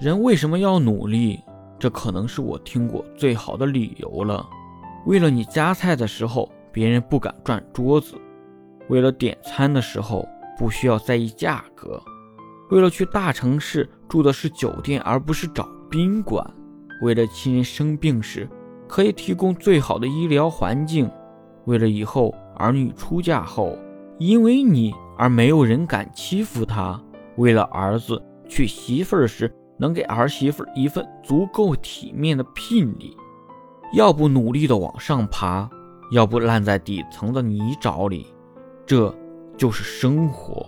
人为什么要努力？这可能是我听过最好的理由了。为了你夹菜的时候，别人不敢转桌子；为了点餐的时候，不需要在意价格；为了去大城市住的是酒店而不是找宾馆；为了亲人生病时可以提供最好的医疗环境；为了以后儿女出嫁后，因为你而没有人敢欺负他；为了儿子娶媳妇儿时。能给儿媳妇一份足够体面的聘礼，要不努力的往上爬，要不烂在底层的泥沼里，这就是生活。